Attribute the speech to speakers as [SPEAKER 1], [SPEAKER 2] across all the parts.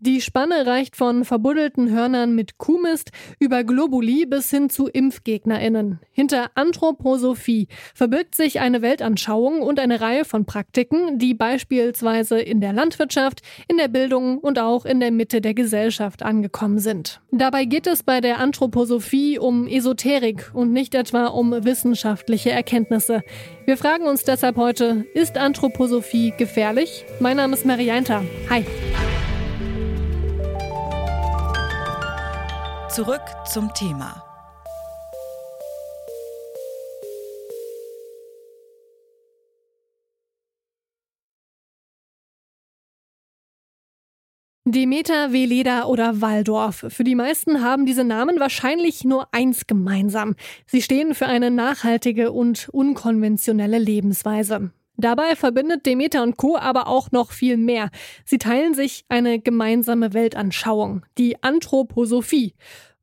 [SPEAKER 1] Die Spanne reicht von verbuddelten Hörnern mit Kuhmist über Globuli bis hin zu ImpfgegnerInnen. Hinter Anthroposophie verbirgt sich eine Weltanschauung und eine Reihe von Praktiken, die beispielsweise in der Landwirtschaft, in der Bildung und auch in der Mitte der Gesellschaft angekommen sind. Dabei geht es bei der Anthroposophie um Esoterik und nicht etwa um wissenschaftliche Erkenntnisse. Wir fragen uns deshalb heute, ist Anthroposophie gefährlich? Mein Name ist Marianta. Hi.
[SPEAKER 2] Zurück zum Thema.
[SPEAKER 1] Demeter, Veleda oder Waldorf. Für die meisten haben diese Namen wahrscheinlich nur eins gemeinsam. Sie stehen für eine nachhaltige und unkonventionelle Lebensweise. Dabei verbindet Demeter und Co. aber auch noch viel mehr. Sie teilen sich eine gemeinsame Weltanschauung, die Anthroposophie.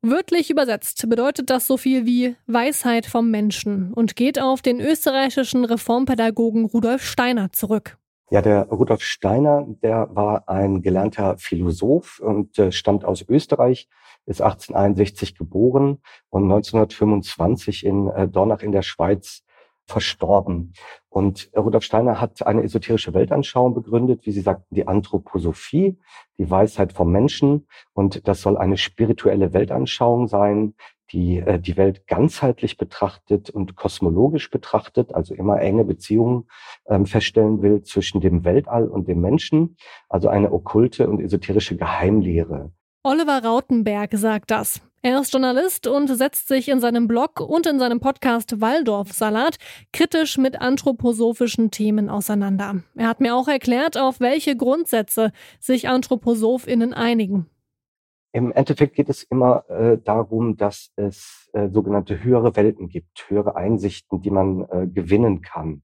[SPEAKER 1] Wörtlich übersetzt bedeutet das so viel wie Weisheit vom Menschen und geht auf den österreichischen Reformpädagogen Rudolf Steiner zurück.
[SPEAKER 3] Ja, der Rudolf Steiner, der war ein gelernter Philosoph und äh, stammt aus Österreich, ist 1861 geboren und 1925 in äh, Dornach in der Schweiz verstorben. Und Rudolf Steiner hat eine esoterische Weltanschauung begründet, wie Sie sagten, die Anthroposophie, die Weisheit vom Menschen. Und das soll eine spirituelle Weltanschauung sein, die äh, die Welt ganzheitlich betrachtet und kosmologisch betrachtet, also immer enge Beziehungen ähm, feststellen will zwischen dem Weltall und dem Menschen, also eine okkulte und esoterische Geheimlehre.
[SPEAKER 1] Oliver Rautenberg sagt das. Er ist Journalist und setzt sich in seinem Blog und in seinem Podcast Waldorf Salat kritisch mit anthroposophischen Themen auseinander. Er hat mir auch erklärt, auf welche Grundsätze sich Anthroposophinnen einigen.
[SPEAKER 3] Im Endeffekt geht es immer äh, darum, dass es äh, sogenannte höhere Welten gibt, höhere Einsichten, die man äh, gewinnen kann.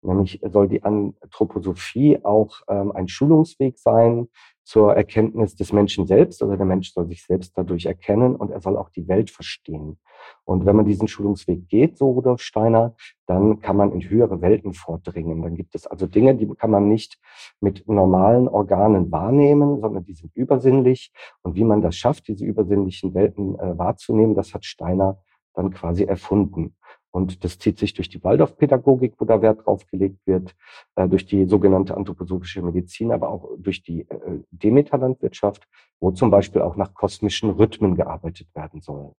[SPEAKER 3] Nämlich soll die Anthroposophie auch ähm, ein Schulungsweg sein, zur Erkenntnis des Menschen selbst. Also der Mensch soll sich selbst dadurch erkennen und er soll auch die Welt verstehen. Und wenn man diesen Schulungsweg geht, so Rudolf Steiner, dann kann man in höhere Welten vordringen. Dann gibt es also Dinge, die kann man nicht mit normalen Organen wahrnehmen, sondern die sind übersinnlich. Und wie man das schafft, diese übersinnlichen Welten äh, wahrzunehmen, das hat Steiner dann quasi erfunden. Und das zieht sich durch die Waldorfpädagogik, wo da Wert drauf gelegt wird, äh, durch die sogenannte anthroposophische Medizin, aber auch durch die äh, Demeterlandwirtschaft, wo zum Beispiel auch nach kosmischen Rhythmen gearbeitet werden soll.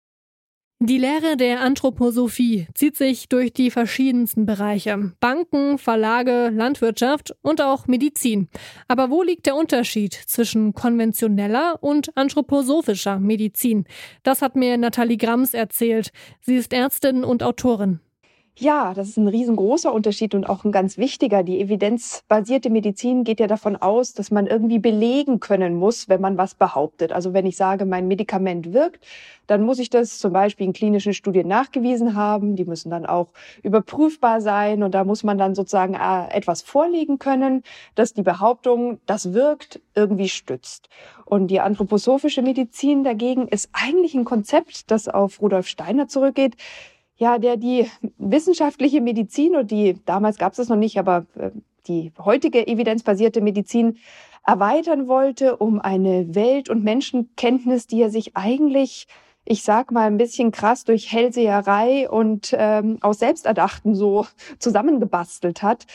[SPEAKER 1] Die Lehre der Anthroposophie zieht sich durch die verschiedensten Bereiche. Banken, Verlage, Landwirtschaft und auch Medizin. Aber wo liegt der Unterschied zwischen konventioneller und anthroposophischer Medizin? Das hat mir Nathalie Grams erzählt. Sie ist Ärztin und Autorin.
[SPEAKER 4] Ja, das ist ein riesengroßer Unterschied und auch ein ganz wichtiger. Die evidenzbasierte Medizin geht ja davon aus, dass man irgendwie belegen können muss, wenn man was behauptet. Also wenn ich sage, mein Medikament wirkt, dann muss ich das zum Beispiel in klinischen Studien nachgewiesen haben. Die müssen dann auch überprüfbar sein und da muss man dann sozusagen äh, etwas vorlegen können, dass die Behauptung, das wirkt, irgendwie stützt. Und die anthroposophische Medizin dagegen ist eigentlich ein Konzept, das auf Rudolf Steiner zurückgeht, ja, der die wissenschaftliche Medizin und die, damals gab es das noch nicht, aber äh, die heutige evidenzbasierte Medizin erweitern wollte um eine Welt- und Menschenkenntnis, die er sich eigentlich, ich sag mal ein bisschen krass durch Hellseherei und ähm, aus Selbsterdachten so zusammengebastelt hat.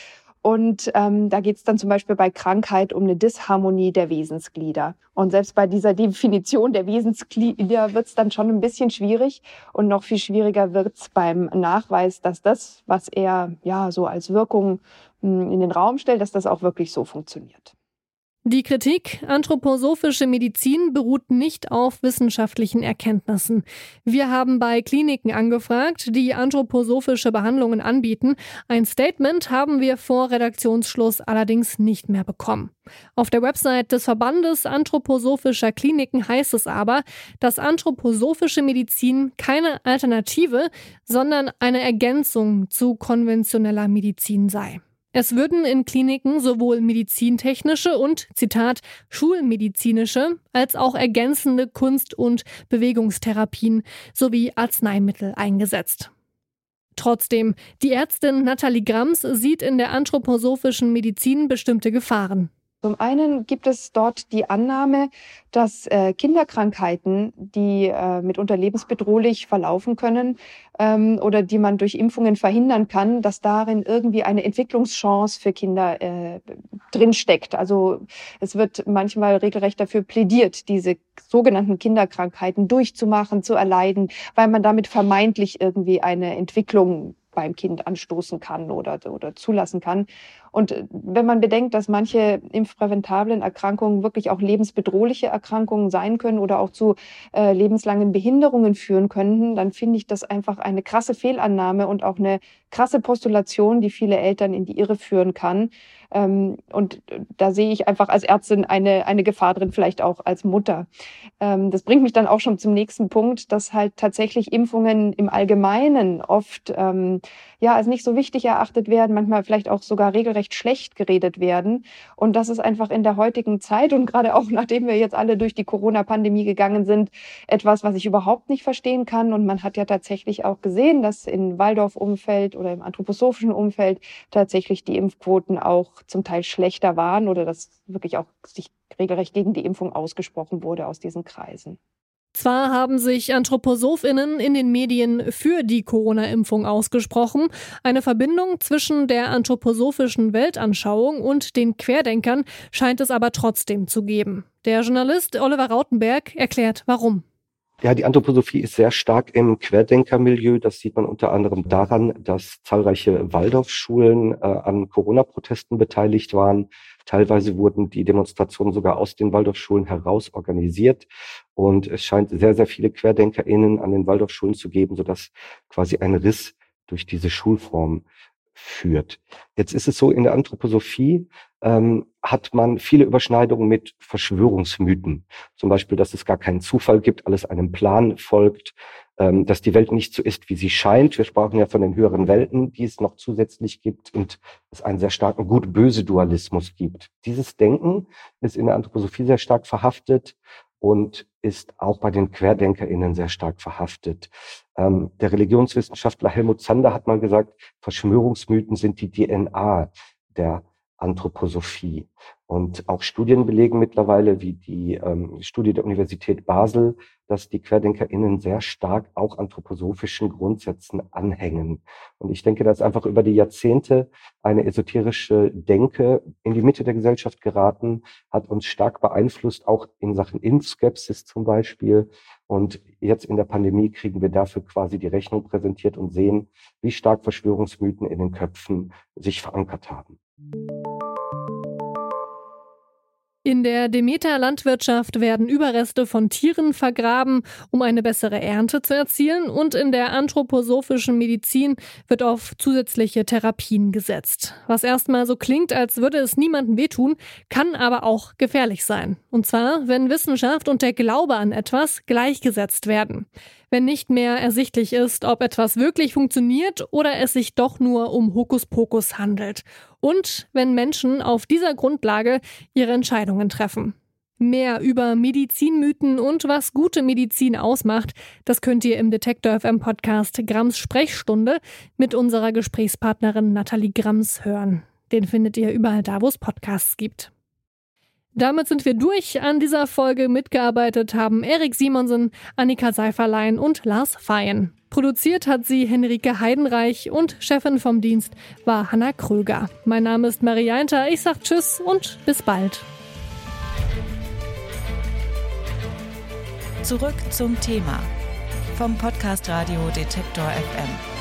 [SPEAKER 4] Und ähm, da geht es dann zum Beispiel bei Krankheit um eine Disharmonie der Wesensglieder. Und selbst bei dieser Definition der Wesensglieder wird es dann schon ein bisschen schwierig. Und noch viel schwieriger wird es beim Nachweis, dass das, was er ja so als Wirkung mh, hm, in den Raum stellt, dass das auch wirklich so funktioniert.
[SPEAKER 1] Die Kritik anthroposophische Medizin beruht nicht auf wissenschaftlichen Erkenntnissen. Wir haben bei Kliniken angefragt, die anthroposophische Behandlungen anbieten. Ein Statement haben wir vor Redaktionsschluss allerdings nicht mehr bekommen. Auf der Website des Verbandes anthroposophischer Kliniken heißt es aber, dass anthroposophische Medizin keine Alternative, sondern eine Ergänzung zu konventioneller Medizin sei. Es würden in Kliniken sowohl medizintechnische und, Zitat, schulmedizinische als auch ergänzende Kunst- und Bewegungstherapien sowie Arzneimittel eingesetzt. Trotzdem, die Ärztin Nathalie Grams sieht in der anthroposophischen Medizin bestimmte Gefahren.
[SPEAKER 4] Zum einen gibt es dort die Annahme, dass äh, Kinderkrankheiten, die äh, mitunter lebensbedrohlich verlaufen können ähm, oder die man durch Impfungen verhindern kann, dass darin irgendwie eine Entwicklungschance für Kinder äh, drinsteckt. Also es wird manchmal regelrecht dafür plädiert, diese sogenannten Kinderkrankheiten durchzumachen, zu erleiden, weil man damit vermeintlich irgendwie eine Entwicklung beim Kind anstoßen kann oder, oder zulassen kann. Und äh, wenn man bedenkt, dass manche impfpräventablen Erkrankungen wirklich auch lebensbedrohliche Erkrankungen sein können oder auch zu äh, lebenslangen Behinderungen führen könnten, dann finde ich das einfach eine krasse Fehlannahme und auch eine krasse Postulation, die viele Eltern in die Irre führen kann. Ähm, und da sehe ich einfach als Ärztin eine, eine Gefahr drin, vielleicht auch als Mutter. Ähm, das bringt mich dann auch schon zum nächsten Punkt, dass halt tatsächlich Impfungen im Allgemeinen oft ähm, ja als nicht so wichtig erachtet werden, manchmal vielleicht auch sogar regelrecht schlecht geredet werden. Und das ist einfach in der heutigen Zeit und gerade auch nachdem wir jetzt alle durch die Corona-Pandemie gegangen sind, etwas, was ich überhaupt nicht verstehen kann. Und man hat ja tatsächlich auch gesehen, dass in Waldorf-Umfeld oder im anthroposophischen Umfeld tatsächlich die Impfquoten auch zum Teil schlechter waren oder dass wirklich auch sich regelrecht gegen die Impfung ausgesprochen wurde aus diesen Kreisen.
[SPEAKER 1] Zwar haben sich Anthroposophinnen in den Medien für die Corona-Impfung ausgesprochen, eine Verbindung zwischen der anthroposophischen Weltanschauung und den Querdenkern scheint es aber trotzdem zu geben. Der Journalist Oliver Rautenberg erklärt, warum.
[SPEAKER 3] Ja, die Anthroposophie ist sehr stark im Querdenkermilieu. Das sieht man unter anderem daran, dass zahlreiche Waldorfschulen äh, an Corona-Protesten beteiligt waren. Teilweise wurden die Demonstrationen sogar aus den Waldorfschulen heraus organisiert. Und es scheint sehr, sehr viele QuerdenkerInnen an den Waldorfschulen zu geben, sodass quasi ein Riss durch diese Schulform führt. Jetzt ist es so, in der Anthroposophie ähm, hat man viele Überschneidungen mit Verschwörungsmythen. Zum Beispiel, dass es gar keinen Zufall gibt, alles einem Plan folgt, ähm, dass die Welt nicht so ist, wie sie scheint. Wir sprachen ja von den höheren Welten, die es noch zusätzlich gibt und es einen sehr starken Gut-Böse-Dualismus gibt. Dieses Denken ist in der Anthroposophie sehr stark verhaftet und ist auch bei den QuerdenkerInnen sehr stark verhaftet. Ähm, der Religionswissenschaftler Helmut Zander hat mal gesagt, Verschwörungsmythen sind die DNA der Anthroposophie. Und auch Studien belegen mittlerweile, wie die ähm, Studie der Universität Basel, dass die QuerdenkerInnen sehr stark auch anthroposophischen Grundsätzen anhängen. Und ich denke, dass einfach über die Jahrzehnte eine esoterische Denke in die Mitte der Gesellschaft geraten, hat uns stark beeinflusst, auch in Sachen Impfskepsis zum Beispiel. Und jetzt in der Pandemie kriegen wir dafür quasi die Rechnung präsentiert und sehen, wie stark Verschwörungsmythen in den Köpfen sich verankert haben.
[SPEAKER 1] In der Demeter-Landwirtschaft werden Überreste von Tieren vergraben, um eine bessere Ernte zu erzielen, und in der anthroposophischen Medizin wird auf zusätzliche Therapien gesetzt. Was erstmal so klingt, als würde es niemandem wehtun, kann aber auch gefährlich sein. Und zwar, wenn Wissenschaft und der Glaube an etwas gleichgesetzt werden wenn nicht mehr ersichtlich ist, ob etwas wirklich funktioniert oder es sich doch nur um Hokuspokus handelt. Und wenn Menschen auf dieser Grundlage ihre Entscheidungen treffen. Mehr über Medizinmythen und was gute Medizin ausmacht, das könnt ihr im Detektor FM Podcast Grams Sprechstunde mit unserer Gesprächspartnerin Nathalie Grams hören. Den findet ihr überall da, wo es Podcasts gibt. Damit sind wir durch. An dieser Folge mitgearbeitet haben Erik Simonsen, Annika Seiferlein und Lars Feyen. Produziert hat sie Henrike Heidenreich und Chefin vom Dienst war Hanna Kröger. Mein Name ist Marie Einter. Ich sag Tschüss und bis bald.
[SPEAKER 2] Zurück zum Thema vom Podcast Radio Detektor FM.